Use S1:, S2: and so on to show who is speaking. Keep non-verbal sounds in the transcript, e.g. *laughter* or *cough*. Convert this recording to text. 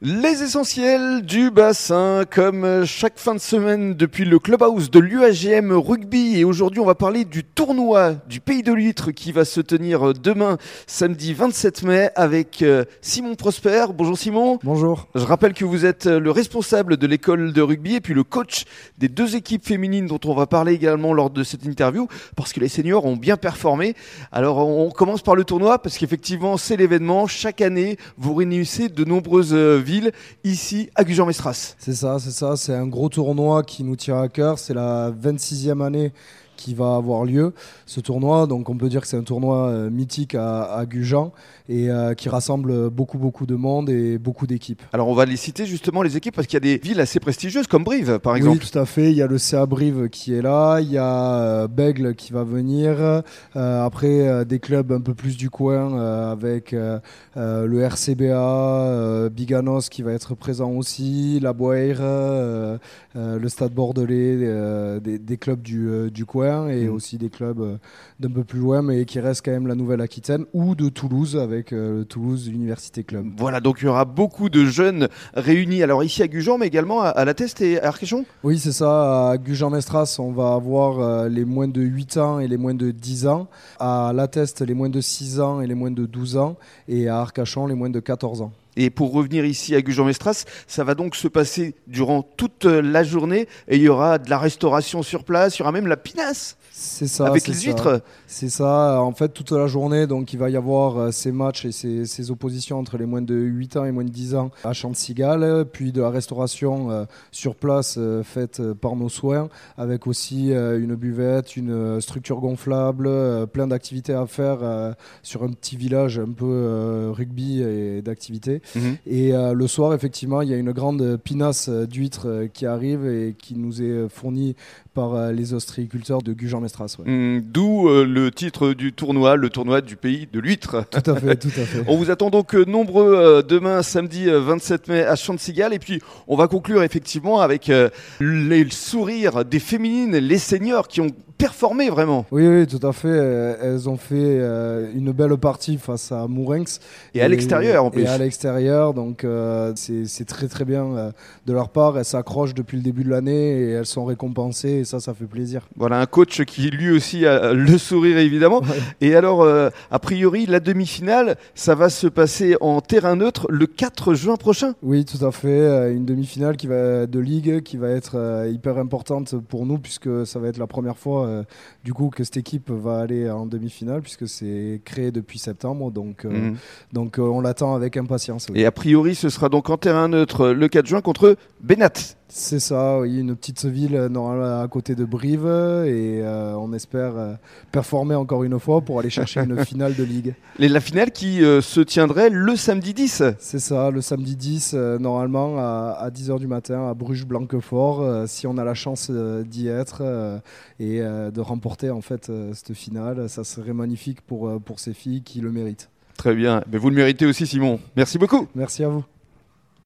S1: Les essentiels du bassin, comme chaque fin de semaine depuis le clubhouse de l'UAGM rugby. Et aujourd'hui, on va parler du tournoi du Pays de l'Huître qui va se tenir demain, samedi 27 mai, avec euh, Simon Prosper. Bonjour Simon.
S2: Bonjour.
S1: Je rappelle que vous êtes le responsable de l'école de rugby et puis le coach des deux équipes féminines dont on va parler également lors de cette interview, parce que les seniors ont bien performé. Alors, on commence par le tournoi, parce qu'effectivement, c'est l'événement. Chaque année, vous réunissez de nombreuses ici à Gujan-Mestras.
S2: C'est ça, c'est ça. C'est un gros tournoi qui nous tient à cœur. C'est la 26e année qui va avoir lieu, ce tournoi. Donc on peut dire que c'est un tournoi euh, mythique à, à, Gujan et euh, qui rassemble beaucoup beaucoup de monde et beaucoup d'équipes.
S1: Alors on va les citer justement les équipes parce qu'il y a des villes assez prestigieuses comme Brive par exemple.
S2: Oui tout à fait, il y a le CA Brive qui est là, il y a euh, Bègle qui va venir, après des clubs un peu plus du coin avec le RCBA, Biganos qui va être présent aussi, la Boire, le Stade Bordelais, des, des, clubs du, du coin et mm. aussi des clubs euh, d'un peu plus loin, mais qui restent quand même la Nouvelle-Aquitaine ou de Toulouse avec euh, le Toulouse Université Club.
S1: Voilà, donc il y aura beaucoup de jeunes réunis. Alors ici à Gujan, mais également à, La Teste et à Arcachon
S2: Oui, c'est ça. À Gujan-Mestras, on va avoir euh, les moins de 8 ans et les moins de 10 ans. À La Teste, les moins de 6 ans et les moins de 12 ans. Et à Arcachon, les moins de 14 ans.
S1: Et pour revenir ici à Gujan-Mestras, ça va donc se passer durant toute la journée et il y aura de la restauration sur place, il y aura même la pinasse.
S2: C'est ça.
S1: Avec les huîtres
S2: C'est ça. En fait, toute la journée, donc il va y avoir euh, ces matchs et ces, oppositions entre les moins de 8 ans et moins de 10 ans à Chantigal, puis de la restauration euh, sur place euh, faite par nos soins, avec aussi une buvette, une structure gonflable, plein d'activités à faire sur un petit village un peu rugby et d'activités. Mhm. Et le soir, effectivement, il y a une grande pinasse d'huîtres qui arrive et qui nous est fournie par les ostréiculteurs de Gujan
S1: Hmm, d'où euh, le titre du tournoi, le tournoi du pays de l'huître.
S2: Tout à fait, tout à fait. *laughs*
S1: on vous attend donc euh, nombreux euh, demain, samedi 27 mai à Chantigal. Et puis, on va conclure effectivement avec les sourires des féminines, les seniors qui ont performé vraiment.
S2: Oui, oui, tout à fait. Elles ont fait une belle partie face à Mourinx.
S1: Et, à l'extérieur en plus.
S2: Et à l'extérieur, donc c'est très très bien de leur part. Elles s'accrochent depuis le début de l'année et elles sont récompensées et ça, ça fait plaisir.
S1: Voilà un coach qui lui aussi a le sourire évidemment. Et alors, euh, a priori, la demi-finale, ça va se passer en terrain neutre le 4 juin prochain.
S2: Oui, tout à fait. Euh, une demi-finale qui va de ligue qui va être euh, hyper importante pour nous puisque ça va être la première fois du coup que cette équipe va aller en demi-finale puisque c'est créé depuis septembre. Donc, mhm. donc on l'attend avec impatience.
S1: Et a priori, ce sera donc en terrain neutre le 4 juin contre Benat.
S2: C'est ça, oui, une petite ville normalement à côté de Brive et euh, on espère euh, performer encore une fois pour aller chercher une *laughs* finale de ligue.
S1: Et la finale qui euh, se tiendrait le samedi 10
S2: C'est ça, le samedi 10, normalement à, 10h du matin à Bruges-Blanquefort, si on a la chance d'y être et de remporter en fait cette finale, ça serait magnifique pour, pour ces filles qui le méritent.
S1: Très bien, mais vous le méritez aussi Simon. Merci beaucoup.
S2: Merci à vous.